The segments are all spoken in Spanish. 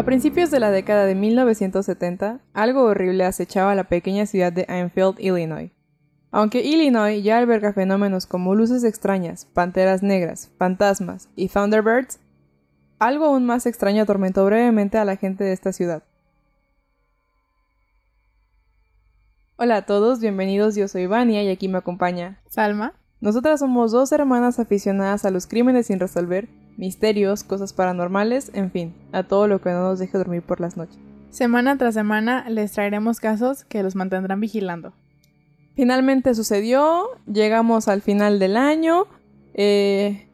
A principios de la década de 1970, algo horrible acechaba la pequeña ciudad de Enfield, Illinois. Aunque Illinois ya alberga fenómenos como luces extrañas, panteras negras, fantasmas y Thunderbirds, algo aún más extraño atormentó brevemente a la gente de esta ciudad. Hola a todos, bienvenidos, yo soy Vania y aquí me acompaña Salma. Nosotras somos dos hermanas aficionadas a los crímenes sin resolver, misterios, cosas paranormales, en fin, a todo lo que no nos deje dormir por las noches. Semana tras semana les traeremos casos que los mantendrán vigilando. Finalmente sucedió, llegamos al final del año. Eh,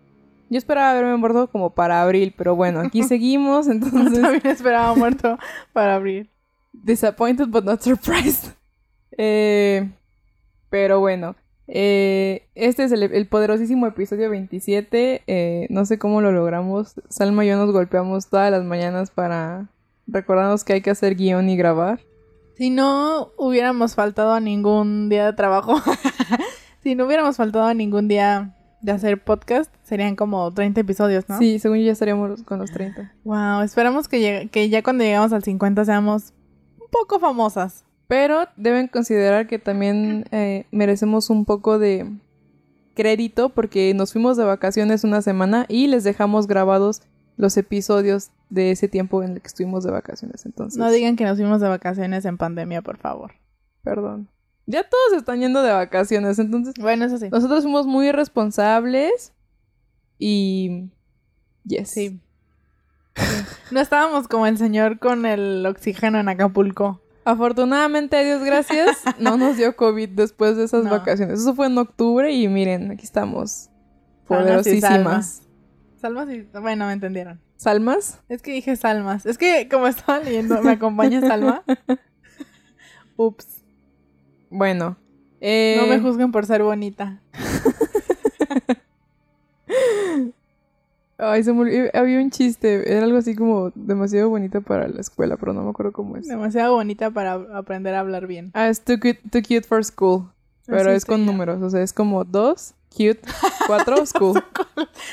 yo esperaba haberme muerto como para abril, pero bueno, aquí seguimos, entonces... También esperaba muerto para abril. Disappointed but not surprised. Eh, pero bueno, eh, este es el, poderosísimo episodio 27. Eh, no sé cómo lo logramos. Salma y yo nos golpeamos todas las mañanas para recordarnos que hay que hacer guion y grabar. Si no hubiéramos faltado a ningún día de trabajo, si no hubiéramos faltado a ningún día de hacer podcast, serían como 30 episodios, ¿no? Sí, según yo ya estaríamos con los 30. Wow, esperamos que, que ya cuando llegamos al 50 seamos un poco famosas. Pero deben considerar que también eh, merecemos un poco de crédito porque nos fuimos de vacaciones una semana y les dejamos grabados los episodios de ese tiempo en el que estuvimos de vacaciones. Entonces, no digan que nos fuimos de vacaciones en pandemia, por favor. Perdón. Ya todos están yendo de vacaciones, entonces. Bueno, eso sí. Nosotros fuimos muy responsables y. Yes. Sí. no estábamos como el señor con el oxígeno en Acapulco. Afortunadamente, a Dios gracias, no nos dio COVID después de esas vacaciones. Eso fue en octubre y miren, aquí estamos. Poderosísimas. Salmas y... Bueno, me entendieron. ¿Salmas? Es que dije salmas. Es que como estaba leyendo, ¿me acompaña Salma? Ups. Bueno. Eh... No me juzguen por ser bonita. Ay, se me Había un chiste. Era algo así como demasiado bonita para la escuela, pero no me acuerdo cómo es. Demasiado bonita para aprender a hablar bien. Ah, es too cute, too cute for school. Pero es con números. O sea, es como dos, cute, cuatro, school.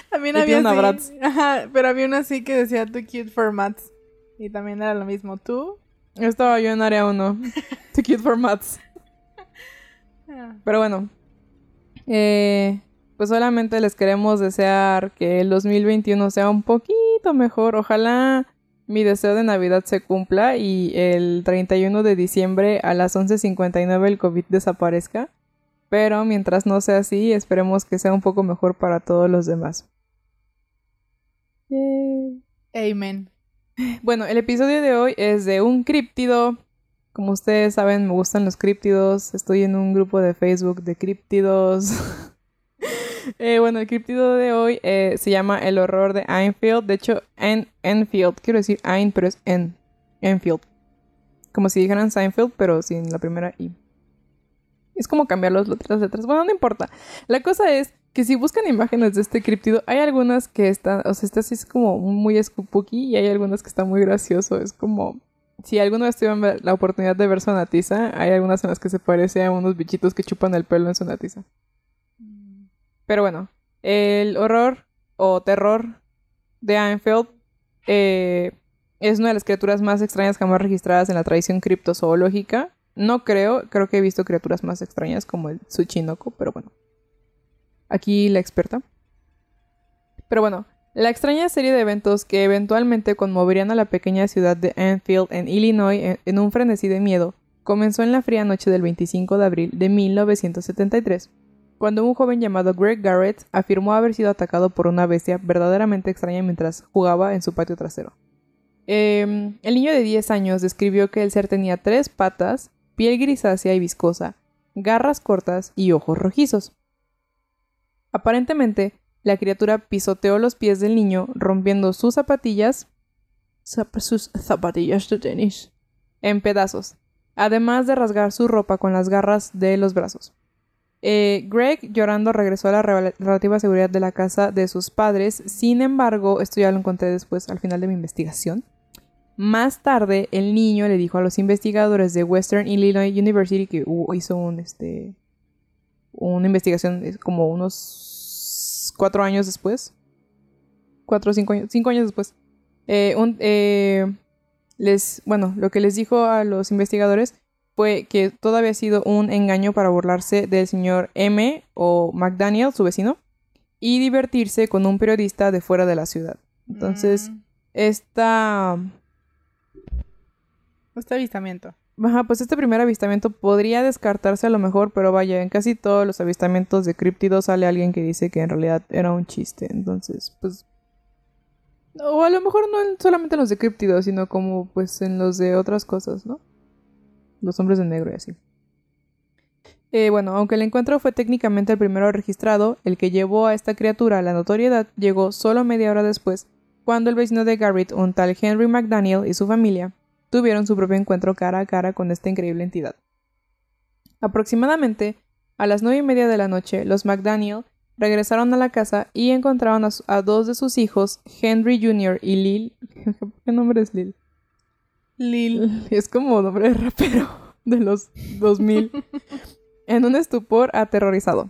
también había una así. Ajá, pero había una así que decía too cute for maths. Y también era lo mismo. ¿Tú? Estaba yo en área uno. too cute for maths. Ah. Pero bueno. Eh pues solamente les queremos desear que el 2021 sea un poquito mejor. Ojalá mi deseo de Navidad se cumpla y el 31 de diciembre a las 11.59 el COVID desaparezca. Pero mientras no sea así, esperemos que sea un poco mejor para todos los demás. Amen. Bueno, el episodio de hoy es de un críptido. Como ustedes saben, me gustan los críptidos. Estoy en un grupo de Facebook de críptidos. Eh, bueno, el criptido de hoy eh, se llama El horror de Enfield. De hecho, en Enfield. Quiero decir Ein, pero es en Enfield. Como si dijeran Seinfeld, pero sin la primera I. Es como cambiar las letras. Bueno, no importa. La cosa es que si buscan imágenes de este criptido, hay algunas que están, o sea, este así es como muy spooky y hay algunas que están muy gracioso. Es como, si alguno vez tuvieron la oportunidad de ver Sonatiza, hay algunas en las que se parece a unos bichitos que chupan el pelo en Sonatiza. Pero bueno, el horror o terror de Enfield eh, es una de las criaturas más extrañas jamás registradas en la tradición criptozoológica. No creo, creo que he visto criaturas más extrañas como el Tsuchinoko, pero bueno. Aquí la experta. Pero bueno, la extraña serie de eventos que eventualmente conmoverían a la pequeña ciudad de Enfield en Illinois en un frenesí de miedo comenzó en la fría noche del 25 de abril de 1973 cuando un joven llamado Greg Garrett afirmó haber sido atacado por una bestia verdaderamente extraña mientras jugaba en su patio trasero. Em, el niño de 10 años describió que el ser tenía tres patas, piel grisácea y viscosa, garras cortas y ojos rojizos. Aparentemente, la criatura pisoteó los pies del niño, rompiendo sus zapatillas, sus zapatillas de tenis, en pedazos, además de rasgar su ropa con las garras de los brazos. Eh, Greg, llorando, regresó a la relativa seguridad de la casa de sus padres. Sin embargo, esto ya lo encontré después, al final de mi investigación. Más tarde, el niño le dijo a los investigadores de Western Illinois University que hizo este, una investigación como unos cuatro años después. Cuatro o cinco años, cinco años después. Eh, eh, les, bueno, lo que les dijo a los investigadores fue que todo había sido un engaño para burlarse del señor M o McDaniel, su vecino, y divertirse con un periodista de fuera de la ciudad. Entonces, Mm. esta... Este avistamiento. Ajá, pues este primer avistamiento podría descartarse a lo mejor, pero vaya, en casi todos los avistamientos de críptidos sale alguien que dice que en realidad era un chiste. Entonces, pues... O a lo mejor no en- solamente en los de críptidos, sino como pues en los de otras cosas, ¿no? Los hombres de negro y así. Eh, bueno, aunque el encuentro fue técnicamente el primero registrado, el que llevó a esta criatura a la notoriedad llegó solo media hora después, cuando el vecino de Garrett, un tal Henry McDaniel y su familia, tuvieron su propio encuentro cara a cara con esta increíble entidad. Aproximadamente a las nueve y media de la noche, los McDaniel regresaron a la casa y encontraron a, a dos de sus hijos, Henry Jr. y Lil. ¿Qué nombre es Lil? Lil. Es como nombre de rapero de los 2000. en un estupor aterrorizado.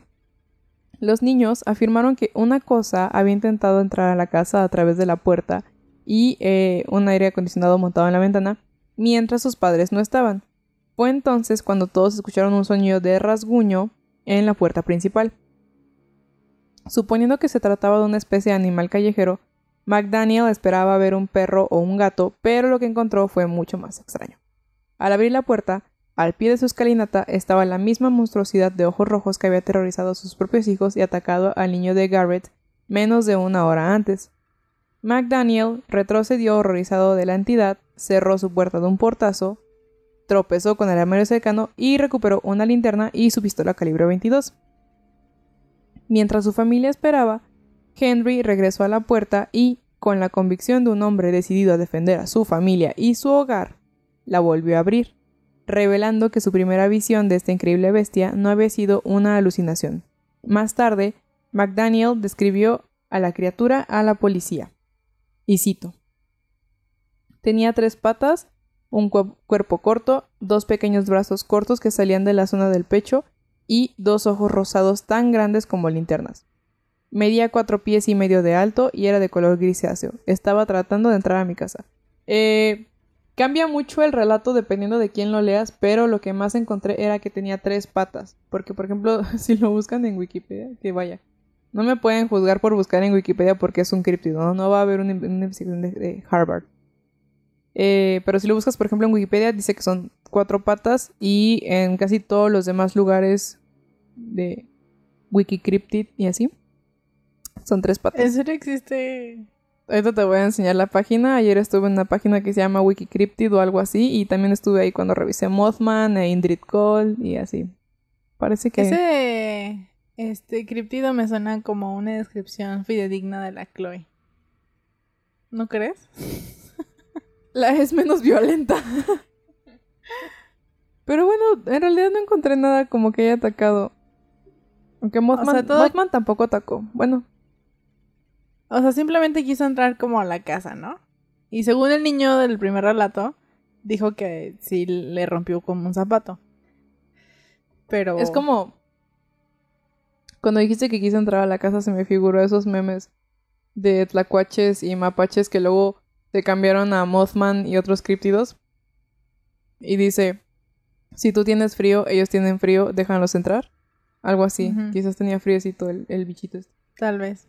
Los niños afirmaron que una cosa había intentado entrar a la casa a través de la puerta y eh, un aire acondicionado montado en la ventana mientras sus padres no estaban. Fue entonces cuando todos escucharon un sonido de rasguño en la puerta principal. Suponiendo que se trataba de una especie de animal callejero, McDaniel esperaba ver un perro o un gato, pero lo que encontró fue mucho más extraño. Al abrir la puerta, al pie de su escalinata estaba la misma monstruosidad de ojos rojos que había aterrorizado a sus propios hijos y atacado al niño de Garrett menos de una hora antes. McDaniel retrocedió horrorizado de la entidad, cerró su puerta de un portazo, tropezó con el armario cercano y recuperó una linterna y su pistola calibre 22. Mientras su familia esperaba, Henry regresó a la puerta y, con la convicción de un hombre decidido a defender a su familia y su hogar, la volvió a abrir, revelando que su primera visión de esta increíble bestia no había sido una alucinación. Más tarde, McDaniel describió a la criatura a la policía. Y cito. Tenía tres patas, un cuer- cuerpo corto, dos pequeños brazos cortos que salían de la zona del pecho y dos ojos rosados tan grandes como linternas. Medía cuatro pies y medio de alto y era de color grisáceo. Estaba tratando de entrar a mi casa. Eh, cambia mucho el relato dependiendo de quién lo leas, pero lo que más encontré era que tenía tres patas. Porque, por ejemplo, si lo buscan en Wikipedia, que vaya. No me pueden juzgar por buscar en Wikipedia porque es un críptido, ¿no? Va a haber una, investigación de, de Harvard. Eh, pero si lo buscas, por ejemplo, en Wikipedia, dice que son cuatro patas y en casi todos los demás lugares de Wikicryptid y así, son tres patas. ¿En serio existe? Ahorita te voy a enseñar la página. Ayer estuve en una página que se llama Wikicryptid o algo así. Y también estuve ahí cuando revisé Mothman e Indrid Cole y así. Parece que... Ese este criptido me suena como una descripción fidedigna de la Chloe. ¿No crees? La es menos violenta. Pero bueno, en realidad no encontré nada como que haya atacado. Aunque Mothman, sea, todo- Mothman tampoco atacó. Bueno, O sea, simplemente quiso entrar como a la casa, ¿no? Y según el niño del primer relato, dijo que sí le rompió como un zapato. Pero es como... Cuando dijiste que quiso entrar a la casa se me figuró esos memes de tlacuaches y mapaches que luego se cambiaron a Mothman y otros críptidos. Y dice, si tú tienes frío, ellos tienen frío, déjanlos entrar. Algo así. Quizás tenía fríocito el, el bichito este. tal vez.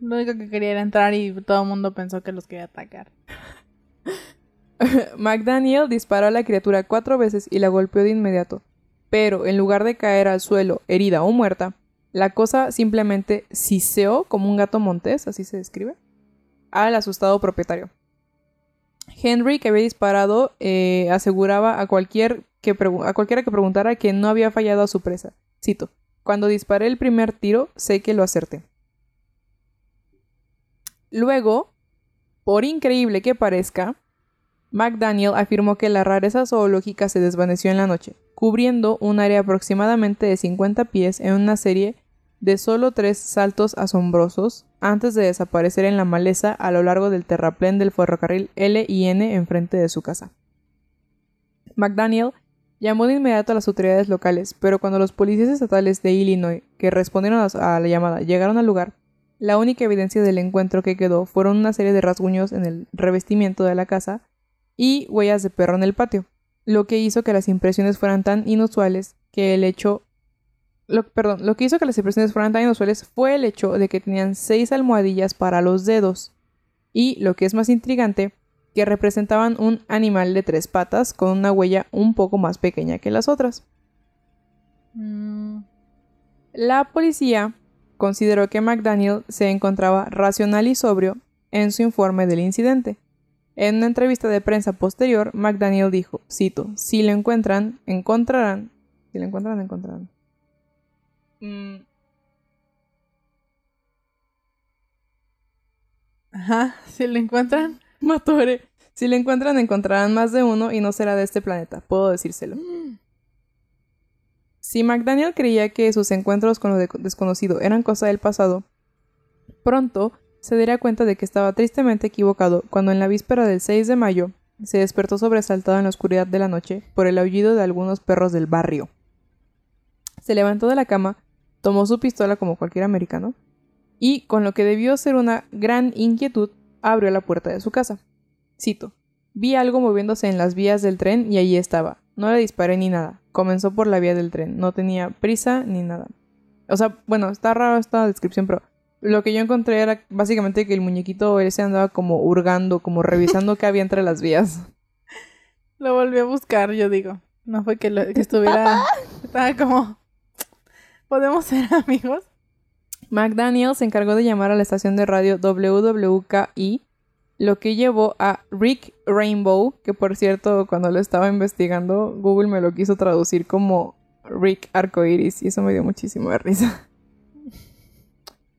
Lo único que quería era entrar y todo el mundo pensó que los quería atacar. McDaniel disparó a la criatura cuatro veces y la golpeó de inmediato. Pero en lugar de caer al suelo herida o muerta, la cosa simplemente siseó como un gato montés, así se describe, al asustado propietario. Henry, que había disparado, eh, aseguraba a, cualquier que a cualquiera que preguntara que no había fallado a su presa. Cito, cuando disparé el primer tiro, sé que lo acerté. Luego, por increíble que parezca, McDaniel afirmó que la rareza zoológica se desvaneció en la noche, cubriendo un área aproximadamente de 50 pies en una serie de solo tres saltos asombrosos antes de desaparecer en la maleza a lo largo del terraplén del ferrocarril L y N enfrente de su casa. McDaniel llamó de inmediato a las autoridades locales, pero cuando los policías estatales de Illinois que respondieron a la llamada llegaron al lugar, la única evidencia del encuentro que quedó fueron una serie de rasguños en el revestimiento de la casa y huellas de perro en el patio, lo que hizo que las impresiones fueran tan inusuales que el hecho lo, perdón, lo que hizo que las impresiones fueran tan inusuales fue el hecho de que tenían seis almohadillas para los dedos. Y, lo que es más intrigante, que representaban un animal de tres patas con una huella un poco más pequeña que las otras. Mm, La policía consideró que McDaniel se encontraba racional y sobrio en su informe del incidente. En una entrevista de prensa posterior, McDaniel dijo, cito, si lo encuentran, encontrarán, si lo encuentran, encontrarán. Mm, Ajá, si lo encuentran. Matore. Si lo encuentran, encontrarán más de uno y no será de este planeta, puedo decírselo. Si McDaniel creía que sus encuentros con lo de- desconocido eran cosa del pasado, pronto se daría cuenta de que estaba tristemente equivocado cuando en la víspera del 6 de mayo se despertó sobresaltado en la oscuridad de la noche por el aullido de algunos perros del barrio. Se levantó de la cama, tomó su pistola como cualquier americano y, con lo que debió ser una gran inquietud, abrió la puerta de su casa. Cito. Vi algo moviéndose en las vías del tren y allí estaba. No le disparé ni nada. Comenzó por la vía del tren. No tenía prisa ni nada. O sea, bueno, está raro esta descripción, pero lo que yo encontré era básicamente que el muñequito ese andaba como hurgando, como revisando qué había entre las vías. Lo volví a buscar, yo digo. No fue que, lo- que estuviera. Estaba como. ¿Podemos ser amigos? McDaniel se encargó de llamar a la estación de radio WWKI, lo que llevó a Rick Rainbow, que por cierto, cuando lo estaba investigando, Google me lo quiso traducir como Rick Arcoiris, y eso me dio muchísimo de risa.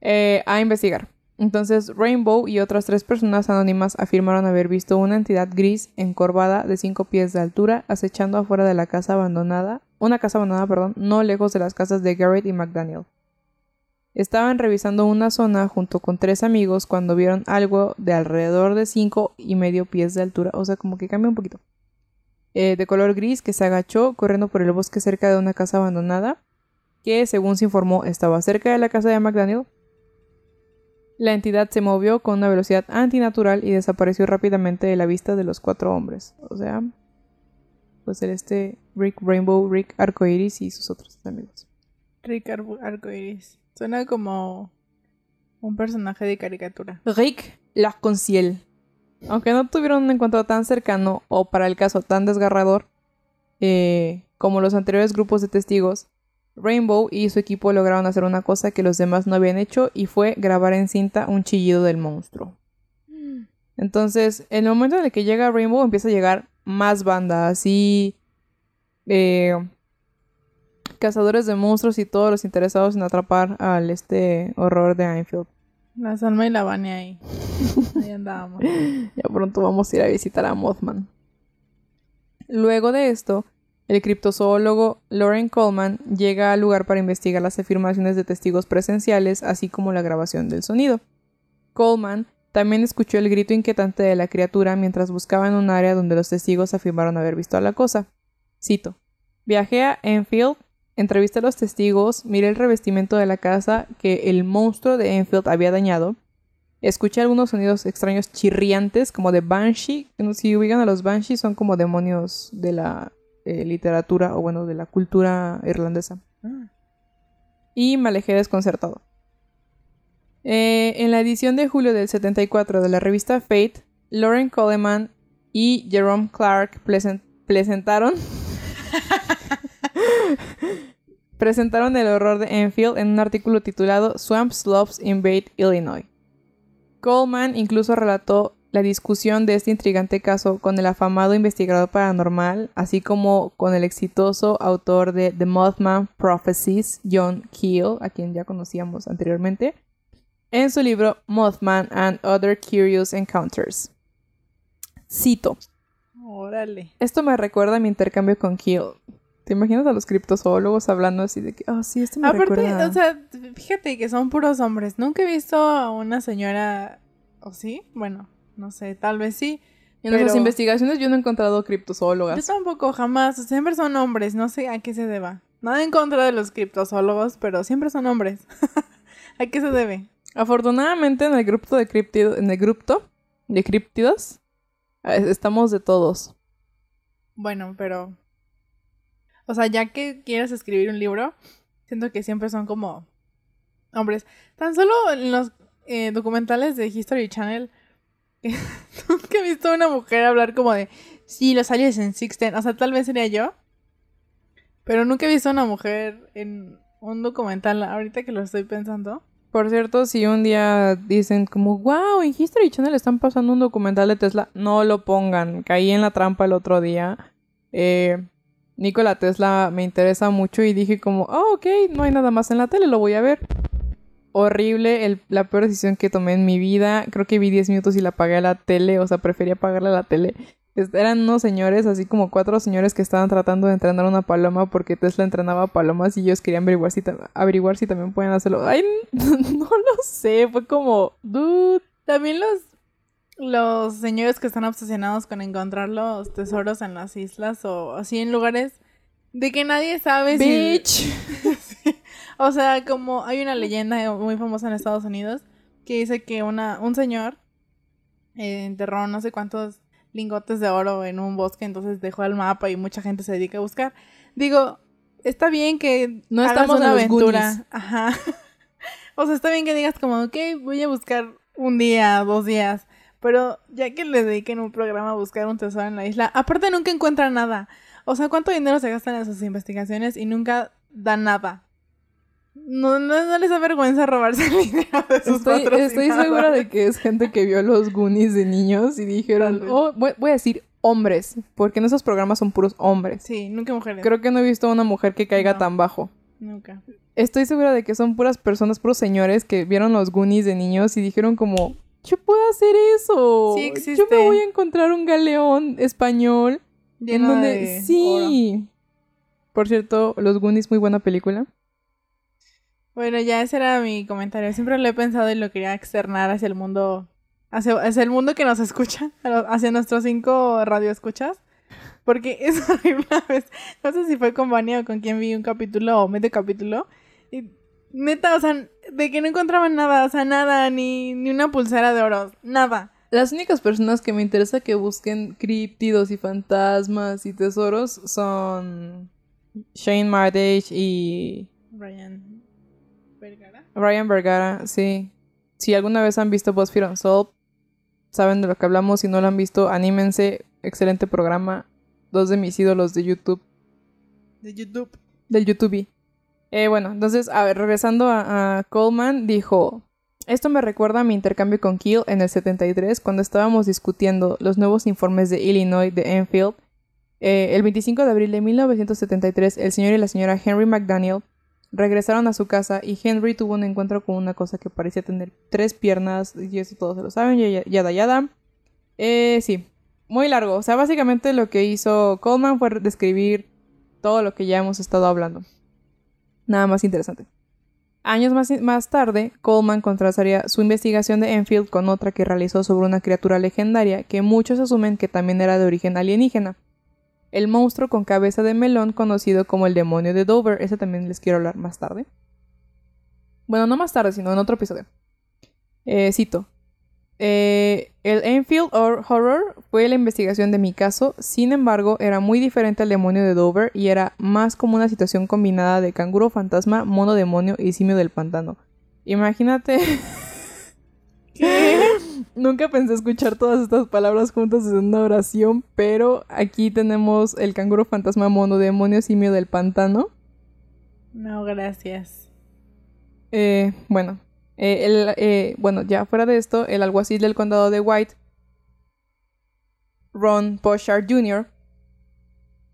Eh, a investigar. Entonces, Rainbow y otras tres personas anónimas afirmaron haber visto una entidad gris encorvada de cinco pies de altura acechando afuera de la casa abandonada, una casa abandonada, perdón, no lejos de las casas de Garrett y McDaniel. Estaban revisando una zona junto con tres amigos cuando vieron algo de alrededor de cinco y medio pies de altura, o sea, como que cambia un poquito. Eh, de color gris que se agachó corriendo por el bosque cerca de una casa abandonada, que según se informó estaba cerca de la casa de McDaniel. La entidad se movió con una velocidad antinatural y desapareció rápidamente de la vista de los cuatro hombres. O sea, pues el este Rick Rainbow, Rick Arcoiris y sus otros amigos. Rick Ar- Arcoiris. Suena como un personaje de caricatura. Rick L'Arc-en-Ciel. Aunque no tuvieron un encuentro tan cercano o para el caso tan desgarrador eh, como los anteriores grupos de testigos, Rainbow y su equipo lograron hacer una cosa que los demás no habían hecho y fue grabar en cinta un chillido del monstruo. Entonces, en el momento en el que llega Rainbow empieza a llegar más banda, así eh, cazadores de monstruos y todos los interesados en atrapar al este horror de Enfield. La Salma y la Vania ahí. Ahí andábamos. Ya pronto vamos a ir a visitar a Mothman. Luego de esto, el criptozoólogo Lauren Coleman llega al lugar para investigar las afirmaciones de testigos presenciales, así como la grabación del sonido. Coleman también escuchó el grito inquietante de la criatura mientras buscaba en un área donde los testigos afirmaron haber visto a la cosa. Cito: Viajé a Enfield, entrevisté a los testigos, miré el revestimiento de la casa que el monstruo de Enfield había dañado. Escuché algunos sonidos extraños chirriantes, como de Banshee. Si ubican a los Banshee, son como demonios de la eh, literatura o, bueno, de la cultura irlandesa. Ah. Y me alejé desconcertado. Eh, en la edición de julio del 74 de la revista Fate, Lauren Coleman y Jerome Clark presentaron. presentaron el horror de Enfield en un artículo titulado Swamp Slopes Invade Illinois. Coleman incluso relató la discusión de este intrigante caso con el afamado investigador paranormal, así como con el exitoso autor de The Mothman Prophecies, John Keel, a quien ya conocíamos anteriormente, en su libro Mothman and Other Curious Encounters. Cito. Órale. Esto me recuerda a mi intercambio con Keel. ¿Te imaginas a los criptozoólogos hablando así de que, ah, sí, esto me Aparte, recuerda... o sea, fíjate que son puros hombres. Nunca he visto a una señora. ¿O sí? Bueno, no sé, tal vez sí. en nuestras pero- investigaciones yo no he encontrado Yo criptozoólogas. tampoco, jamás. Siempre son hombres. No sé a qué se deba. Nada en contra de los criptozoólogos, pero siempre son hombres. ¿A qué se debe? Afortunadamente en el grupo de criptidos, en el grupo de criptidos, Eh, Estamos de todos. Bueno, pero. O sea, ya que quieres escribir un libro, siento que siempre son como hombres. Tan solo en los eh, documentales de History Channel, nunca he visto a una mujer hablar como de, sí, los aliens en Sixten. O sea, tal vez sería yo. Pero nunca he visto a una mujer en un documental, ahorita que lo estoy pensando. Por cierto, si un día dicen como, wow, en History Channel están pasando un documental de Tesla, no lo pongan. Caí en la trampa el otro día. Eh, Nikola Tesla me interesa mucho y dije como, oh, ok, no hay nada más en la tele, lo voy a ver. Horrible, el- la peor decisión que tomé en mi vida. Creo que vi 10 minutos y la apagué a la tele, o sea, prefería apagarla a la tele. Eran unos señores, así como cuatro señores que estaban tratando de entrenar una paloma porque Tesla entrenaba palomas y ellos querían averiguar si, averiguar si también pueden hacerlo. Ay, no lo sé, fue como, dude, También los, los señores que están obsesionados con encontrar los tesoros en las islas o así en lugares de que nadie sabe si... O sea, como hay una leyenda muy famosa en Estados Unidos que dice que una, un señor eh, enterró no sé cuántos lingotes de oro en un bosque, entonces dejó el mapa y mucha gente se dedica a buscar. Digo, está bien que No hagas estamos una en aventura. Goonies. Ajá. o sea, está bien que digas como, ok, voy a buscar un día, dos días. Pero ya que le dediquen un programa a buscar un tesoro en la isla, aparte nunca encuentran nada. O sea, ¿cuánto dinero se gastan en sus investigaciones y nunca dan nada? No, no, no les da vergüenza robarse el dinero de sus Estoy, estoy segura de que es gente que vio los Goonies de niños y dijeron, oh, voy, voy a decir hombres, porque en esos programas son puros hombres. Sí, nunca mujeres. Creo que no he visto a una mujer que caiga No. tan bajo. Nunca. Estoy segura de que son puras personas, puros señores que vieron los Goonies de niños y dijeron como, yo puedo hacer eso. Sí Yo existe. me voy a encontrar un galeón español en Lleno donde de sí. Por cierto, los Goonies muy buena película. Bueno, ya ese era mi comentario. Siempre lo he pensado y lo quería externar hacia el mundo, hacia, hacia el mundo que nos escucha, hacia nuestros cinco radioescuchas. Porque es horrible. No sé si fue con Vania o con quien vi un capítulo o medio capítulo. Y neta, o sea, de que no encontraban nada, o sea, nada, ni, ni una pulsera de oro, nada. Las únicas personas que me interesa que busquen críptidos y fantasmas y tesoros son Shane Mardage y Ryan Vergara. Ryan Vergara, sí. Si alguna vez han visto BuzzFeed Unsolved, saben de lo que hablamos. Si no lo han visto, anímense. Excelente programa. Dos de mis ídolos de YouTube. De YouTube. Del YouTube. Eh, bueno, entonces, a ver, regresando a, Coleman, dijo... Esto me recuerda a mi intercambio con Keel en el 73, cuando estábamos discutiendo los nuevos informes de Illinois de Enfield. Eh, el 25 de abril de 1973, el señor y la señora Henry McDaniel regresaron a su casa y Henry tuvo un encuentro con una cosa que parecía tener tres piernas, y eso todos se lo saben, ya- yada yada. Eh, sí, muy largo. O sea, básicamente lo que hizo Coleman fue describir todo lo que ya hemos estado hablando. Nada más interesante. Años más, tarde, Coleman contrastaría su investigación de Enfield con otra que realizó sobre una criatura legendaria que muchos asumen que también era de origen alienígena. El monstruo con cabeza de melón conocido como el demonio de Dover. Ese también les quiero hablar más tarde. Bueno, no más tarde, sino en otro episodio. Eh, cito. Eh, el Enfield Hor- Horror fue la investigación de mi caso, sin embargo, era muy diferente al demonio de Dover y era más como una situación combinada de canguro fantasma, mono demonio y simio del pantano. Imagínate. Nunca pensé escuchar todas estas palabras juntas en una oración, pero aquí tenemos el canguro fantasma, mono demonio, simio del pantano. No, gracias. Eh, bueno, eh, el, eh, bueno, ya fuera de esto, el alguacil del condado de White, Ron Poshard Jr.,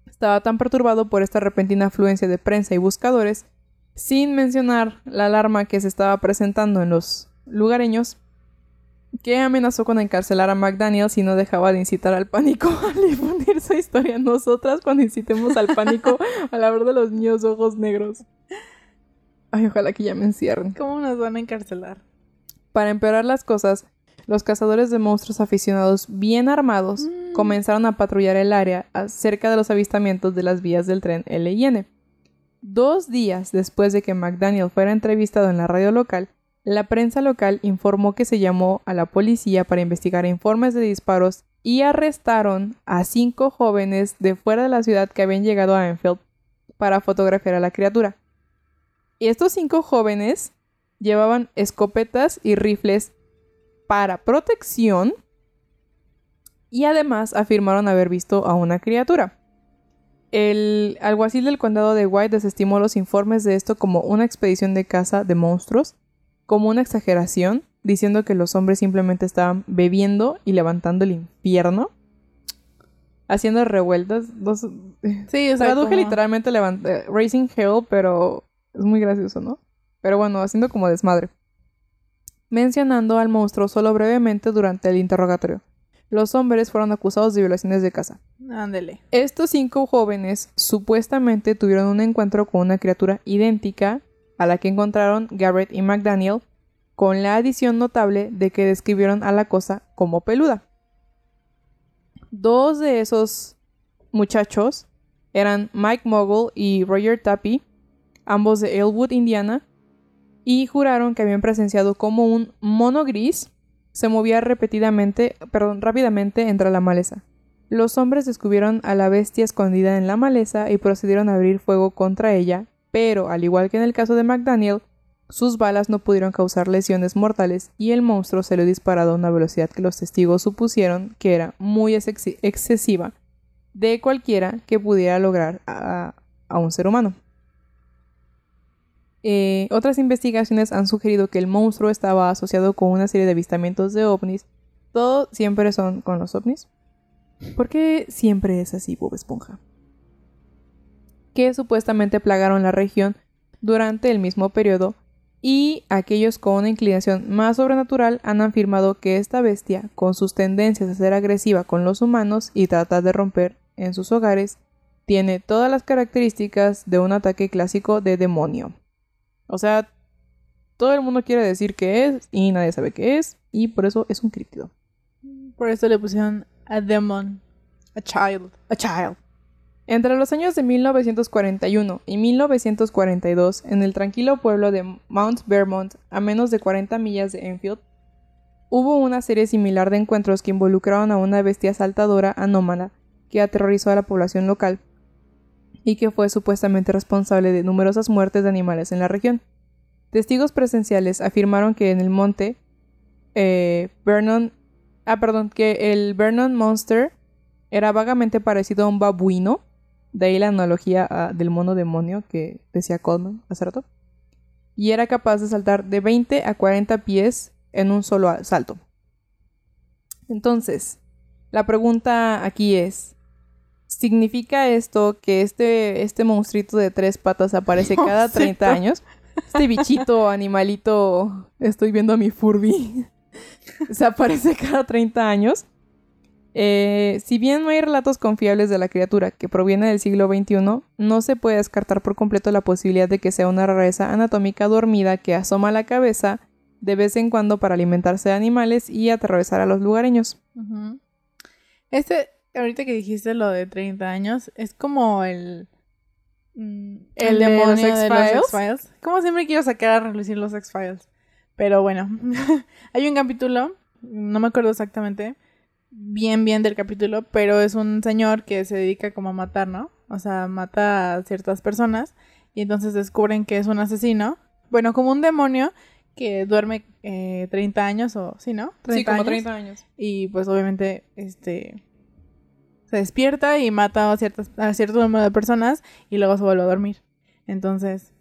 estaba tan perturbado por esta repentina afluencia de prensa y buscadores, sin mencionar la alarma que se estaba presentando en los lugareños, que amenazó con encarcelar a McDaniel si no dejaba de incitar al pánico al difundir su historia. Nosotras, cuando incitemos al pánico al hablar de los niños ojos negros. Ay, ojalá que ya me encierren. ¿Cómo nos van a encarcelar? Para empeorar las cosas, los cazadores de monstruos aficionados bien armados Mm. comenzaron a patrullar el área cerca de los avistamientos de las vías del tren LN. Dos días después de que McDaniel fuera entrevistado en la radio local, la prensa local informó que se llamó a la policía para investigar informes de disparos y arrestaron a cinco jóvenes de fuera de la ciudad que habían llegado a Enfield para fotografiar a la criatura. Y estos cinco jóvenes llevaban escopetas y rifles para protección y además afirmaron haber visto a una criatura. El alguacil del condado de White desestimó los informes de esto como una expedición de caza de monstruos, como una exageración, diciendo que los hombres simplemente estaban bebiendo y levantando el infierno, haciendo revueltas. sí, o sea, traduje literalmente eh, Racing Hell, pero es muy gracioso, ¿no? Pero bueno, haciendo como desmadre. Mencionando al monstruo solo brevemente durante el interrogatorio los hombres fueron acusados de violaciones de casa. Ándele. Estos cinco jóvenes supuestamente tuvieron un encuentro con una criatura idéntica a la que encontraron Garrett y McDaniel, con la adición notable de que describieron a la cosa como peluda. Dos de esos muchachos eran Mike Mogul y Roger Tappy, ambos de Elwood, Indiana, y juraron que habían presenciado como un mono gris se movía repetidamente, perdón, rápidamente entre la maleza. Los hombres descubrieron a la bestia escondida en la maleza y procedieron a abrir fuego contra ella, pero, al igual que en el caso de McDaniel, sus balas no pudieron causar lesiones mortales y el monstruo se le disparado a una velocidad que los testigos supusieron que era muy excesiva de cualquiera que pudiera lograr a un ser humano. Eh, otras investigaciones han sugerido que el monstruo estaba asociado con una serie de avistamientos de ovnis. Todo siempre son con los ovnis. ¿Por qué siempre es así, Bob Esponja? Que supuestamente plagaron la región durante el mismo periodo y aquellos con una inclinación más sobrenatural han afirmado que esta bestia, con sus tendencias a ser agresiva con los humanos y tratar de romper en sus hogares, tiene todas las características de un ataque clásico de demonio. O sea, todo el mundo quiere decir qué es y nadie sabe qué es y por eso es un críptido. Por eso le pusieron a demon, a child, a child. Entre los años de 1941 y 1942, en el tranquilo pueblo de Mount Vermont, a menos de 40 millas de Enfield, hubo una serie similar de encuentros que involucraron a una bestia saltadora anómala que aterrorizó a la población local y que fue supuestamente responsable de numerosas muertes de animales en la región. Testigos presenciales afirmaron que en el monte eh, Vernon, ah, perdón, que el Vernon Monster era vagamente parecido a un babuino, de ahí la analogía ah, del mono demonio que decía Coleman hace y era capaz de saltar de 20 a 40 pies en un solo salto. Entonces, la pregunta aquí es, ¿Significa esto que este, este monstruito de tres patas aparece cada 30 años? Este bichito, animalito, estoy viendo a mi Furby, se aparece cada 30 años. Eh, si bien no hay relatos confiables de la criatura que proviene del siglo XXI, no se puede descartar por completo la posibilidad de que sea una rareza anatómica dormida que asoma la cabeza de vez en cuando para alimentarse de animales y aterrorizar a los lugareños. Este, ahorita que dijiste lo de 30 años, es como el... Mm, el, demonio de los X-Files. Como siempre quiero sacar a relucir los X-Files. Pero bueno, hay un capítulo, no me acuerdo exactamente bien bien del capítulo, pero es un señor que se dedica como a matar, ¿no? O sea, mata a ciertas personas y entonces descubren que es un asesino. Bueno, como un demonio que duerme eh, 30 años o sí, ¿no? sí, como 30 años. Y pues obviamente, este, se despierta y mata a, ciertas, a cierto número de personas y luego se vuelve a dormir. Entonces,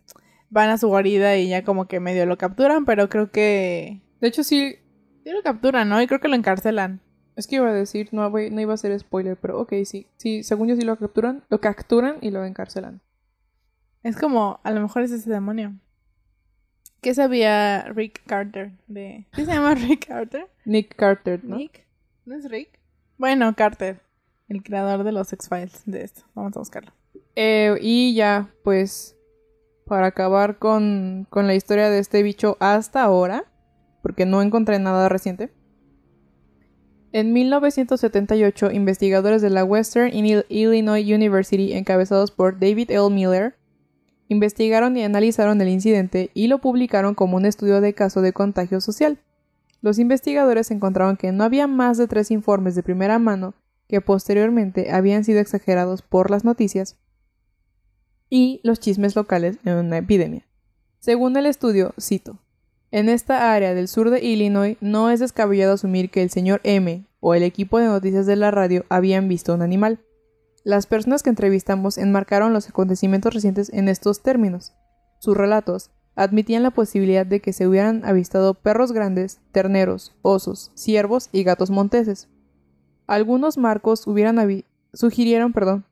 van a su guarida y ya como que medio lo capturan, pero creo que... De hecho, sí... Sí lo capturan, ¿no? Y creo que lo encarcelan. Es que iba a decir, no, no iba a ser spoiler, pero ok, sí. Sí, según yo sí lo capturan, lo capturan y lo encarcelan. Es como, a lo mejor es ese demonio. ¿Qué sabía Rick Carter de... ¿Qué se llama Rick Carter? Nick Carter, ¿no? Nick. ¿No es Rick? Bueno, Carter el creador de los X-Files de esto. Vamos a buscarlo. Eh, y ya, pues, para acabar con, con la historia de este bicho hasta ahora, porque no encontré nada reciente. En 1978, investigadores de la Western Illinois University, encabezados por David L. Miller, investigaron y analizaron el incidente y lo publicaron como un estudio de caso de contagio social. Los investigadores encontraron que no había más de tres informes de primera mano que posteriormente habían sido exagerados por las noticias y los chismes locales en una epidemia. Según el estudio, cito, en esta área del sur de Illinois no es descabellado asumir que el señor M o el equipo de noticias de la radio habían visto un animal. Las personas que entrevistamos enmarcaron los acontecimientos recientes en estos términos. Sus relatos admitían la posibilidad de que se hubieran avistado perros grandes, terneros, osos, ciervos y gatos monteses. Algunos marcos hubieran sugirieron, perdón,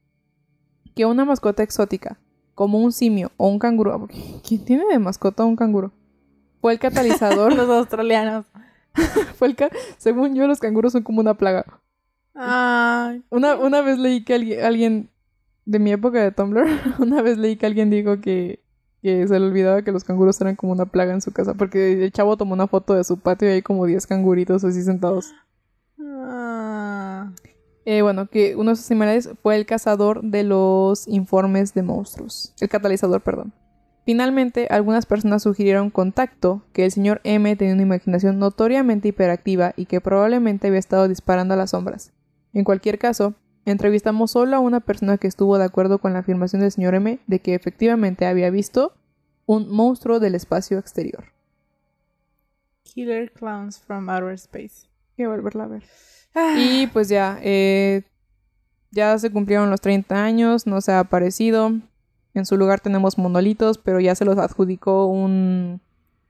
que una mascota exótica, como un simio o un canguro, ¿quién tiene de mascota un canguro? Fue el catalizador. Los australianos. fue el según yo los canguros son como una plaga. Ay. Una, una vez leí que alguien, alguien de mi época de Tumblr, una vez leí que alguien dijo que que se le olvidaba que los canguros eran como una plaga en su casa, porque el chavo tomó una foto de su patio y hay como 10 canguritos así sentados. Ah. Eh, bueno, que uno de sus similares fue el cazador de los informes de monstruos. El catalizador, perdón. Finalmente, algunas personas sugirieron contacto, que el señor M tenía una imaginación notoriamente hiperactiva y que probablemente había estado disparando a las sombras. En cualquier caso, Entrevistamos solo a una persona que estuvo de acuerdo con la afirmación del señor M de que efectivamente había visto un monstruo del espacio exterior. Killer Clowns from Outer Space. Quiero volverla a ver. Ah. Y pues ya, eh, ya se cumplieron los 30 años, no se ha aparecido. En su lugar tenemos monolitos, pero ya se los adjudicó un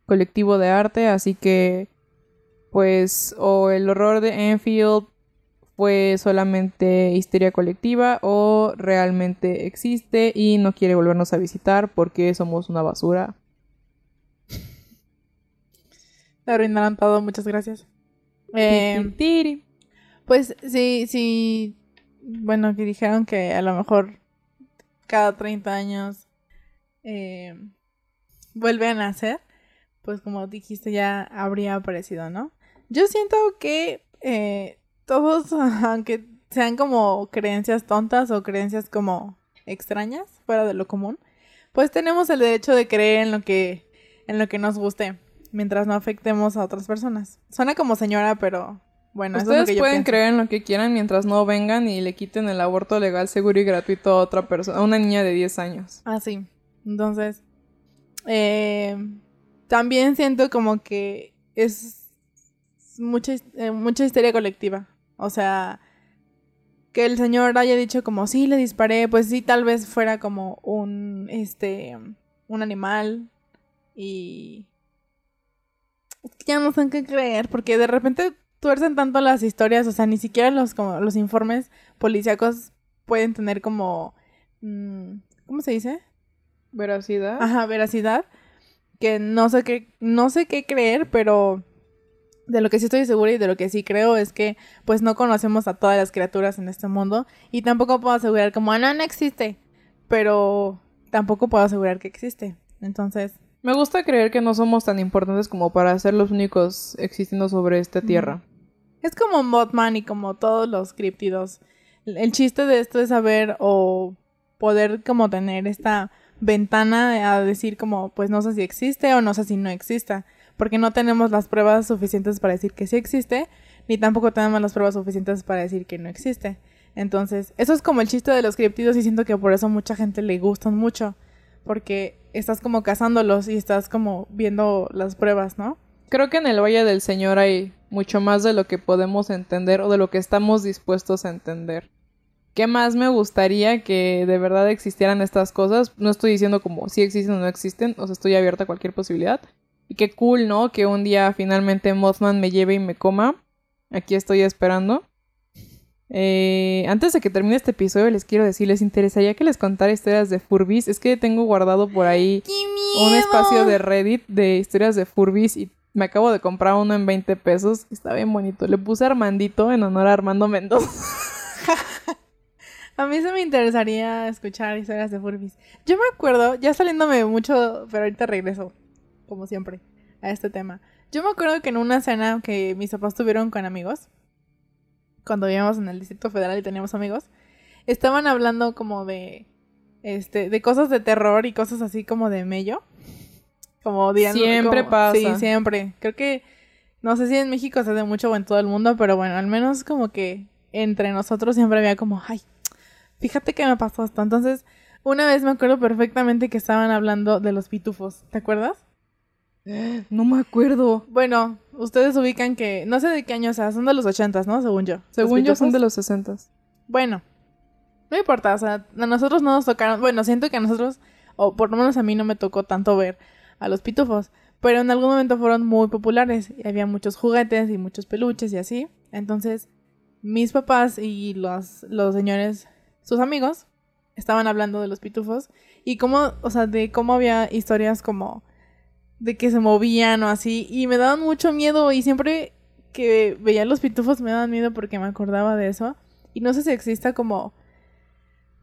colectivo de arte, así que pues o el horror de Enfield fue solamente histeria colectiva o realmente existe y no quiere volvernos a visitar porque somos una basura. La arruinaron todo, muchas gracias. Eh, pues sí, sí. Bueno, que dijeron que a lo mejor cada 30 años eh, vuelven a nacer. Pues como dijiste, ya habría aparecido, ¿no? Yo siento que eh, todos, aunque sean como creencias tontas o creencias como extrañas, fuera de lo común, pues tenemos el derecho de creer en lo que, en lo que nos guste, mientras no afectemos a otras personas. Suena como señora, pero bueno, Ustedes eso es lo que pueden creer en lo que quieran mientras no vengan y le quiten el aborto legal, seguro y gratuito a otra persona, a una niña de 10 años. Ah, sí. Entonces, eh, también siento como que es mucha, eh, mucha histeria colectiva. O sea, que el señor haya dicho como, sí, le disparé, pues sí, tal vez fuera como un, este, un animal y... Ya no sé en qué creer, porque de repente tuercen tanto las historias, o sea, ni siquiera los, como, los informes policíacos pueden tener como... Mm, ¿Cómo se dice? Veracidad. Ajá, veracidad. Que no sé qué, no sé qué creer, pero de lo que sí estoy segura y de lo que sí creo es que pues no conocemos a todas las criaturas en este mundo y tampoco puedo asegurar como ah, no, no existe, pero tampoco puedo asegurar que existe. Entonces... Me gusta creer que no somos tan importantes como para ser los únicos existiendo sobre esta tierra. Es como Mothman y como todos los críptidos. El chiste de esto es saber o poder como tener esta ventana a decir como pues no sé si existe o no sé si no exista porque no tenemos las pruebas suficientes para decir que sí existe, ni tampoco tenemos las pruebas suficientes para decir que no existe. Entonces, eso es como el chiste de los criptidos y siento que por eso mucha gente le gustan mucho, porque estás como cazándolos y estás como viendo las pruebas, ¿no? Creo que en el Valle del Señor hay mucho más de lo que podemos entender o de lo que estamos dispuestos a entender. ¿Qué más me gustaría que de verdad existieran estas cosas? No estoy diciendo como si existen o no existen, o sea, estoy abierta a cualquier posibilidad. Y qué cool, ¿no? Que un día finalmente Mothman me lleve y me coma. Aquí estoy esperando. Eh, antes de que termine este episodio, les quiero decir, ¿les interesaría que les contara historias de Furbis? Es que tengo guardado por ahí un espacio de Reddit de historias de Furbis y me acabo de comprar uno en 20 pesos. Está bien bonito. Le puse Armandito en honor a Armando Mendoza. a mí se me interesaría escuchar historias de Furbis. Yo me acuerdo, ya saliéndome mucho, pero ahorita regreso como siempre, a este tema. Yo me acuerdo que en una cena que mis papás tuvieron con amigos, cuando vivíamos en el Distrito Federal y teníamos amigos, estaban hablando como de, este, de cosas de terror y cosas así como de mello. Como Siempre pasa. Sí, siempre. Creo que, No sé si en México se hace mucho o en todo el mundo, pero bueno, al menos como que entre nosotros siempre había como, ay, fíjate que me pasó esto. Entonces, una vez me acuerdo perfectamente que estaban hablando de los pitufos, ¿te acuerdas? No me acuerdo. Bueno, ustedes ubican que, no sé de qué año sea, son de los ochentas, ¿no? Según yo. Según yo son de los sesentas. Bueno, no importa, o sea, a nosotros no nos tocaron, bueno, siento que a nosotros, o por lo menos a mí no me tocó tanto ver a los pitufos, pero en algún momento fueron muy populares y había muchos juguetes y muchos peluches y así. Entonces, mis papás y los, los señores, sus amigos, estaban hablando de los pitufos y cómo, o sea, de cómo había historias como de que se movían o así y me daban mucho miedo y siempre que veía los pitufos me daban miedo porque me acordaba de eso y no sé si exista como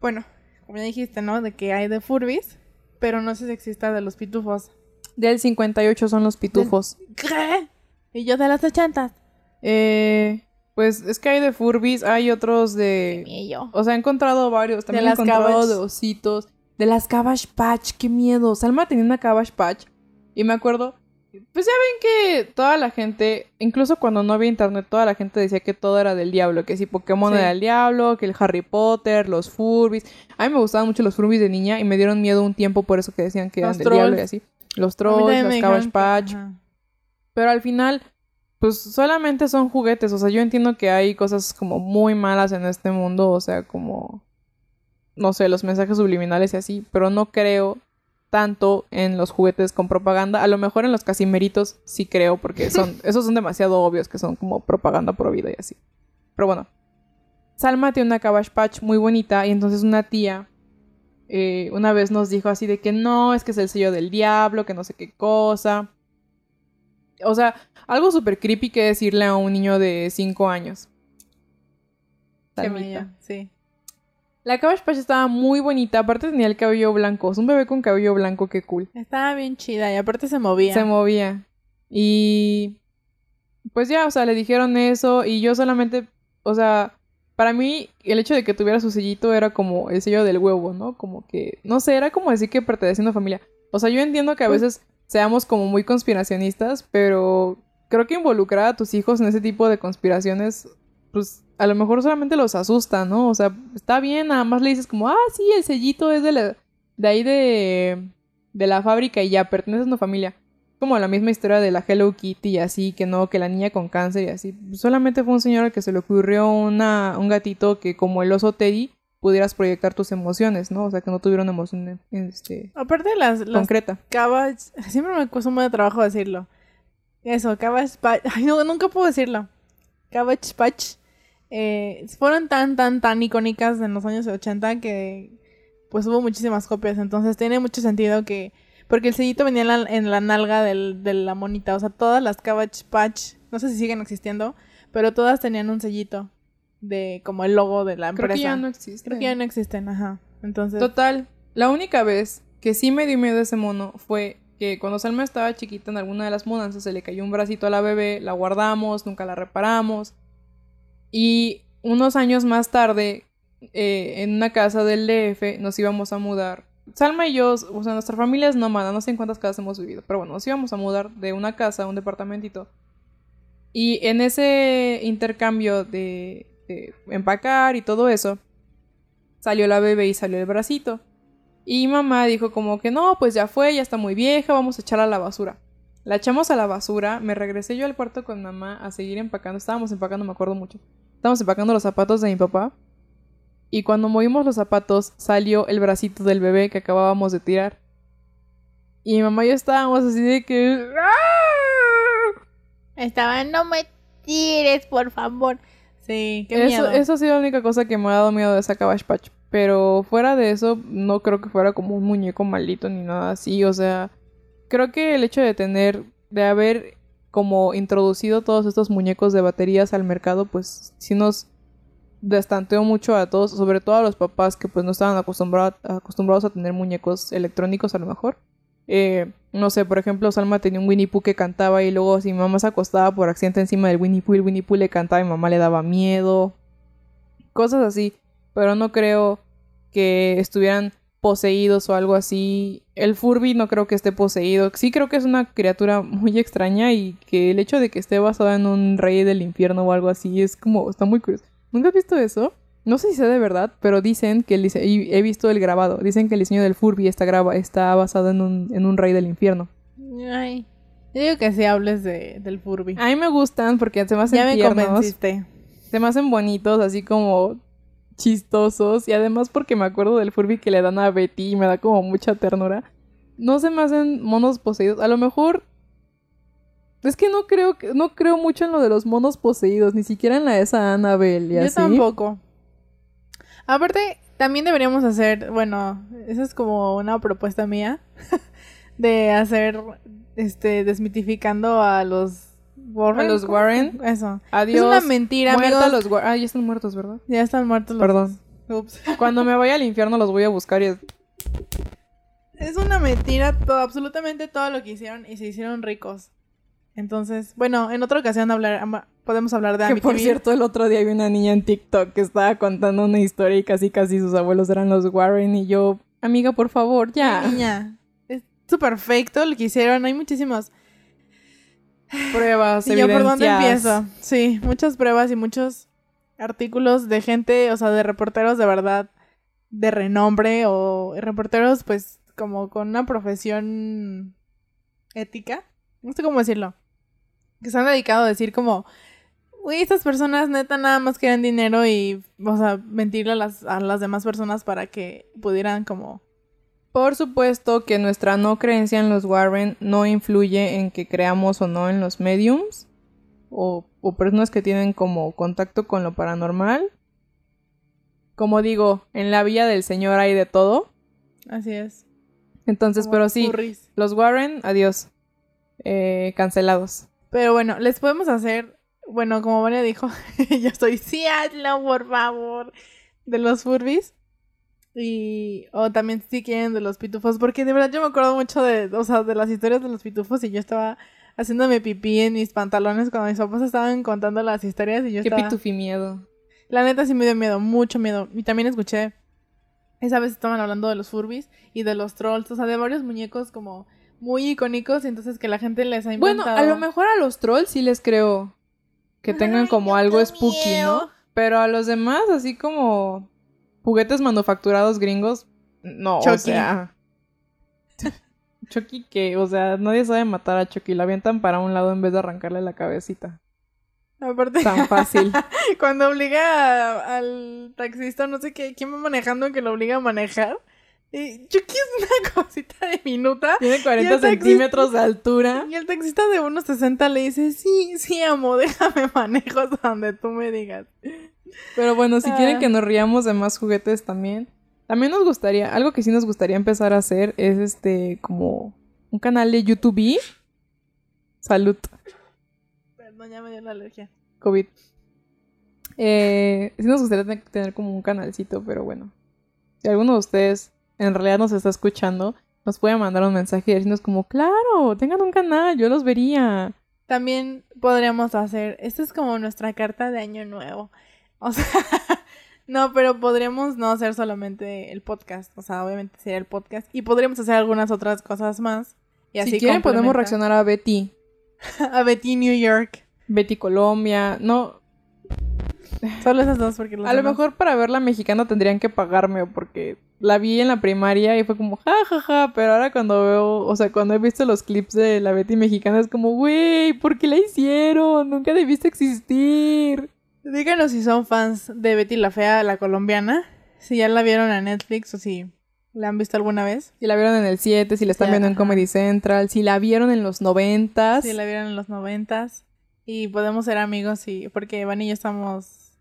bueno, como ya dijiste, ¿no? De que hay de Furbis, pero no sé si exista de los pitufos. Del 58 son los pitufos. ¿Qué? Y yo de las 80. Eh, pues es que hay de Furbis, hay otros de... Miedo. O sea, he encontrado varios. También De he las encontrado de ositos. De las Cabbage Patch, qué miedo. Salma tenía una Cabbage Patch. Y me acuerdo... Pues ya ven que toda la gente, incluso cuando no había internet, toda la gente decía que todo era del diablo. Que si Pokémon Sí. era del diablo, que el Harry Potter, los Furbis. A mí me gustaban mucho los Furbis de niña y me dieron miedo un tiempo por eso que decían que eran Los del diablo y así. Los trolls, dijeron Cabbage Patch. ajá. Pero al final, pues solamente son juguetes. O sea, yo entiendo que hay cosas como muy malas en este mundo. O sea, como, no sé, los mensajes subliminales y así. Pero no creo tanto en los juguetes con propaganda. A lo mejor en los casimeritos sí creo, porque son, esos son demasiado obvios que son como propaganda pro vida y así. Pero bueno. Salma tiene una Cabbage Patch muy bonita y entonces una tía eh, una vez nos dijo así de que no, es que es el sello del diablo, que no sé qué cosa. O sea, algo súper creepy que decirle a un niño de 5 años. Qué Salmita. sí. La Cabbage estaba muy bonita, aparte tenía el cabello blanco. Es un bebé con cabello blanco, qué cool. Estaba bien chida y aparte se movía. Se movía. Y pues ya, o sea, le dijeron eso y yo solamente, o sea, para mí el hecho de que tuviera su sellito era como el sello del huevo, ¿no? Como que, no sé, era como decir que pertenecía a familia. O sea, yo entiendo que a Pues- veces seamos como muy conspiracionistas, pero creo que involucrar a tus hijos en ese tipo de conspiraciones, pues a lo mejor solamente los asusta, ¿no? O sea, está bien, nada más le dices como, ah, sí, el sellito es de, la, de ahí de, de la fábrica y ya pertenece a una familia. Como la misma historia de la Hello Kitty y así, que no, que la niña con cáncer y así. Solamente fue un señor al que se le ocurrió una, un gatito que como el oso Teddy pudieras proyectar tus emociones, ¿no? O sea, que no tuviera una emoción este, Aparte las, las concreta. Cabbage, siempre me cuesta un buen trabajo decirlo. Eso, Cabbage Patch. Ay, no, nunca puedo decirlo. Cabbage Patch. Eh, fueron tan, tan, tan icónicas en los años 80 que pues hubo muchísimas copias. Entonces tiene mucho sentido que. Porque el sellito venía en la, en la nalga del- de la monita. O sea, todas las Cabbage Patch, no sé si siguen existiendo, pero todas tenían un sellito de como el logo de la Creo empresa. que ya no existe. Creo que ya no existen, ajá. Entonces. Total, la única vez que sí me dio miedo ese mono fue que cuando Salma estaba chiquita en alguna de las mudanzas se le cayó un bracito a la bebé, la guardamos, nunca la reparamos. Y unos años más tarde, eh, en una casa del DF, nos íbamos a mudar. Salma y yo, o sea, nuestra familia es nómada, no sé en cuántas casas hemos vivido, pero bueno, nos íbamos a mudar de una casa a un departamentito. Y en ese intercambio de, de empacar y todo eso, salió la bebé y salió el bracito. Y mamá dijo como que no, pues ya fue, ya está muy vieja, vamos a echarla a la basura. La echamos a la basura, me regresé yo al cuarto con mamá a seguir empacando. Estábamos empacando, me acuerdo mucho. Estábamos empacando los zapatos de mi papá. Y cuando movimos los zapatos, salió el bracito del bebé que acabábamos de tirar. Y mi mamá y yo estábamos así de que... ¡Ah! Estaba, no me tires, por favor. Sí, qué Eso, miedo. eso ha sido la única cosa que me ha dado miedo de esa Cabbage Patch. Pero fuera de eso, no creo que fuera como un muñeco maldito ni nada así. O sea, creo que el hecho de tener, de haber como introducido todos estos muñecos de baterías al mercado, pues sí nos destanteó mucho a todos, sobre todo a los papás que pues no estaban acostumbrados, a tener muñecos electrónicos a lo mejor. Eh, no sé, por ejemplo, Salma tenía un Winnie Pooh que cantaba y luego si mi mamá se acostaba por accidente encima del Winnie Pooh el Winnie Pooh le cantaba y mamá le daba miedo. Cosas así. Pero no creo que estuvieran poseídos o algo así. El Furby no creo que esté poseído. Sí creo que es una criatura muy extraña y que el hecho de que esté basada en un rey del infierno o algo así es como, está muy curioso. ¿Nunca has visto eso? No sé si sea de verdad, pero dicen que el y he visto el grabado. Dicen que el diseño del Furby está, graba, está basado en un, en un rey del infierno. Ay. Yo digo que sí hables de, del Furby. A mí me gustan porque se me hacen ya me tiernos. convenciste. Se me hacen bonitos, así como chistosos. Y además porque me acuerdo del Furby que le dan a Betty y me da como mucha ternura. No se me hacen monos poseídos. A lo mejor. Es que no creo que, no creo mucho en lo de los monos poseídos, ni siquiera en la de esa Annabelle y Yo así. tampoco. Aparte, también deberíamos hacer, bueno, esa es como una propuesta mía de hacer, este, desmitificando a los Warren. A los. Warren. Eso. Adiós. Es una mentira, Muerta amigos. los War- Ah, ya están muertos, ¿verdad? Ya están muertos los Perdón. Ups. Cuando me vaya al infierno los voy a buscar y es- Es una mentira todo, absolutamente todo lo que hicieron y se hicieron ricos. Entonces, bueno, en otra ocasión hablar, podemos hablar de Que por Amityville. cierto, el otro día vi una niña en TikTok que estaba contando una historia y casi casi sus abuelos eran los Warren y yo, amiga, por favor, ya. Niña, es súper todo lo que hicieron. Hay muchísimos. Pruebas, ¿Y yo por dónde empiezo? Sí, muchas pruebas y muchos artículos de gente, o sea, de reporteros de verdad de renombre o reporteros pues como con una profesión ética. No sé cómo decirlo. Que se han dedicado a decir como, uy, estas personas neta nada más quieren dinero y, o sea, mentirle a las, a las demás personas para que pudieran como... Por supuesto que nuestra no creencia en los Warren no influye en que creamos o no en los mediums o, o personas que tienen como contacto con lo paranormal. Como digo, en la villa del Señor hay de todo. Así es. Entonces, como pero sí, furries. los Warren, adiós. Eh, cancelados. Pero bueno, les podemos hacer, bueno, como María dijo, yo soy sí, hazlo, por favor, de los Furbies. Y, o también si quieren de los pitufos, porque de verdad yo me acuerdo mucho de, o sea, de las historias de los pitufos y yo estaba haciéndome pipí en mis pantalones cuando mis papás estaban contando las historias y yo Qué estaba... pitufi miedo. La neta sí me dio miedo, mucho miedo. Y también escuché, esa vez estaban hablando de los Furbies y de los trolls, o sea, de varios muñecos como muy icónicos y entonces que la gente les ha Bueno, inventado. a lo mejor a los trolls sí les creo que tengan Ay, como algo spooky, miedo. ¿no? Pero a los demás, así como juguetes manufacturados gringos, no, o Chucky. sea. Chucky que, o sea, nadie sabe matar a Chucky, la avientan para un lado en vez de arrancarle la cabecita. Aparte, Tan fácil. cuando obliga a- al taxista, no sé qué, quién va manejando que lo obliga a manejar. Chucky es una cosita diminuta. Tiene Y 40 el taxi- centímetros de altura. Y el taxista de 1.60 le dice, sí, sí, amo, déjame manejo hasta donde tú me digas. Pero bueno, si quieren Ah. que nos riamos de más juguetes también. También nos gustaría, algo que sí nos gustaría empezar a hacer es este, como un canal de YouTube. Salud, Perdón, ya me dio la alergia. COVID. Eh, sí nos gustaría tener, tener como un canalcito, pero bueno. Si alguno de ustedes en realidad nos está escuchando, nos puede mandar un mensaje y decirnos como, claro, tengan un canal, yo los vería. También podríamos hacer, esta es como nuestra carta de año nuevo. O sea, no, pero podríamos no hacer solamente el podcast, o sea, obviamente sería el podcast y podríamos hacer algunas otras cosas más. Y así si quieren podemos reaccionar a Betty. a Betty New York. Betty Colombia. No, Solo esas dos porque los A lo mejor para ver la mexicana tendrían que pagarme porque la vi en la primaria y fue como ja ja ja, pero ahora cuando veo, o sea, cuando he visto los clips de la Betty mexicana es como, güey, ¿por qué la hicieron? Nunca debiste existir. Díganos si son fans de Betty la Fea, la colombiana, si ya la vieron en Netflix o si la han visto alguna vez. Si la vieron en el 7, si la están viendo en. Comedy Central, si la vieron en los 90 Si la vieron en los noventas. Y podemos ser amigos y porque Iván y yo estamos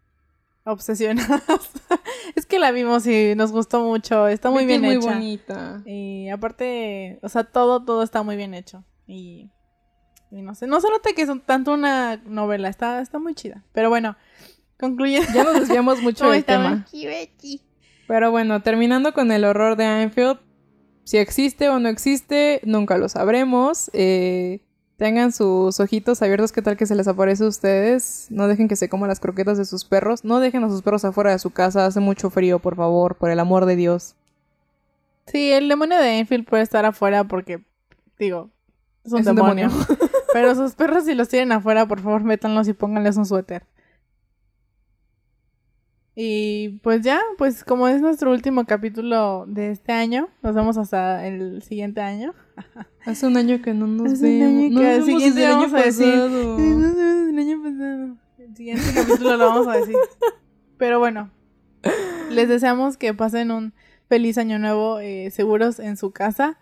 obsesionados. es que la vimos y nos gustó mucho. Está muy bien muy hecha. bonita. Y aparte, o sea, todo, todo está muy bien hecho. Y, y no sé, no se nota que es tanto una novela, está, está muy chida. Pero bueno, concluyendo. Ya nos desviamos mucho ¿Cómo del tema. Pero bueno, terminando con el horror de Anfield, si existe o no existe, nunca lo sabremos. Eh, tengan sus ojitos abiertos, qué tal que se les aparece a ustedes. No dejen que se coman las croquetas de sus perros. No dejen a sus perros afuera de su casa, hace mucho frío, por favor, por el amor de Dios. Sí, el demonio de Enfield puede estar afuera porque, digo, es un, Es un demonio. Pero sus perros, si los tienen afuera, por favor, métanlos y pónganles un suéter. Y pues ya, pues como es nuestro último capítulo de este año, nos vemos hasta el siguiente año. Hace un año que no nos Hace un vemos. No nos siguiente el vamos año a decir, pasado. El año pasado. El siguiente capítulo lo vamos a decir. Pero bueno, les deseamos que pasen un feliz año nuevo eh, seguros en su casa.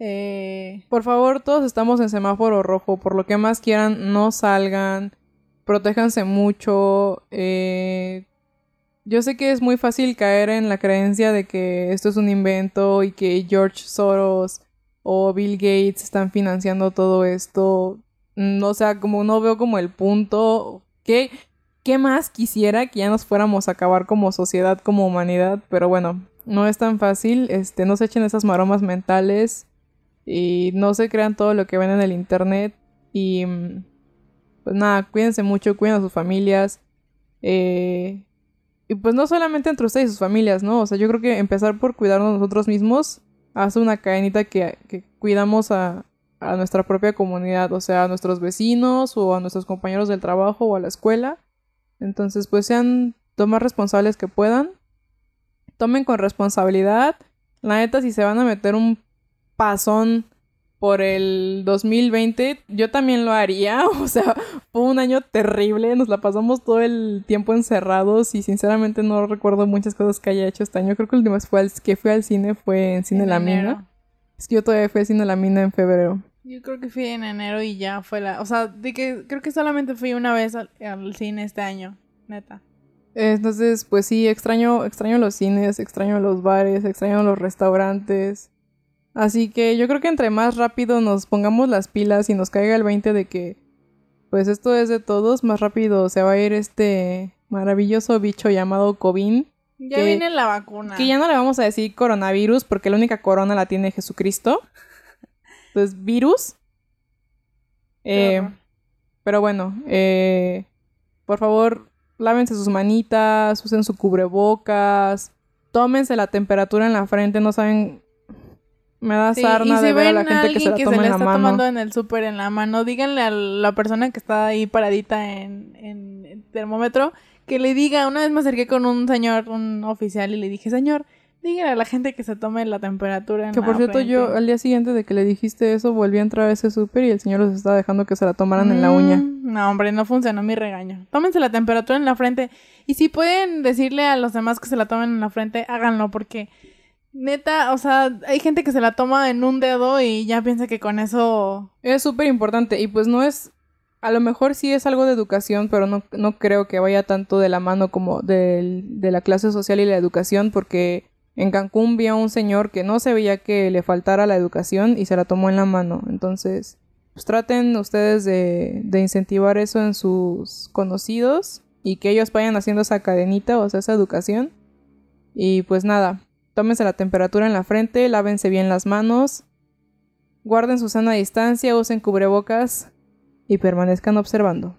Eh, Por favor, todos estamos en semáforo rojo. Por lo que más quieran, no salgan. Protéjanse mucho. eh, yo sé que es muy fácil caer en la creencia de que esto es un invento y que George Soros o Bill Gates están financiando todo esto. Mm, O sea, como no veo como el punto. ¿Qué, ¿Qué más quisiera que ya nos fuéramos a acabar como sociedad, como humanidad? Pero bueno, no es tan fácil. Este, no se echen esas maromas mentales y no se crean todo lo que ven en el internet y mm, pues nada, cuídense mucho, cuiden a sus familias eh, y pues no solamente entre ustedes y sus familias, ¿no? O sea, yo creo que empezar por cuidarnos nosotros mismos hace una cadenita que, que cuidamos a, a nuestra propia comunidad, o sea, a nuestros vecinos o a nuestros compañeros del trabajo o a la escuela. Entonces, pues sean lo más responsables que puedan. Tomen con responsabilidad. La neta, si se van a meter un pasón por el 2020, yo también lo haría. O sea, fue un año terrible. Nos la pasamos todo el tiempo encerrados y sinceramente no recuerdo muchas cosas que haya hecho este año. Creo que última vez fue al- que fui al cine fue en Cine en La enero. Mina. Es que yo todavía fui al Cine La Mina en febrero. Yo creo que fui en enero y ya fue la... O sea, de que creo que solamente fui una vez al, al cine este año, neta. Entonces, pues sí, extraño, extraño los cines, extraño los bares, extraño los restaurantes. Así que yo creo que entre más rápido nos pongamos las pilas y nos caiga el 20 de que, pues esto es de todos, más rápido se va a ir este maravilloso bicho llamado COVID. Ya Que- viene la vacuna. Que ya no le vamos a decir coronavirus porque la única corona la tiene Jesucristo. Entonces, virus. Eh, pero bueno, eh, por favor, lávense sus manitas, usen su cubrebocas, tómense la temperatura en la frente, no saben, me da Sí, sarna y si de ver a la gente que se la alguien toma en la está mano. tomando en el súper en la mano, díganle a la persona que está ahí paradita en, en el termómetro que le diga, una vez me acerqué con un señor, un oficial, y le dije, señor, dígale a la gente que se tome la temperatura en Que la por cierto, yo frente". al día siguiente de que le dijiste eso, volví a entrar a ese súper y el señor los estaba dejando que se la tomaran en la uña. Mm, No, hombre, no funcionó mi regaño. Tómense la temperatura en la frente. Y si pueden decirle a los demás que se la tomen en la frente, háganlo, porque neta, o sea, hay gente que se la toma en un dedo y ya piensa que con eso. Es súper importante y pues no es, a lo mejor sí es algo de educación, pero no, no creo que vaya tanto de la mano como del- de la clase social y la educación, porque en Cancún vi a un señor que no se veía que le faltara la educación y se la tomó en la mano. Entonces, pues traten ustedes de, de incentivar eso en sus conocidos y que ellos vayan haciendo esa cadenita, o esa educación. Y pues nada, tómense la temperatura en la frente, lávense bien las manos, guarden su sana distancia, usen cubrebocas y permanezcan observando.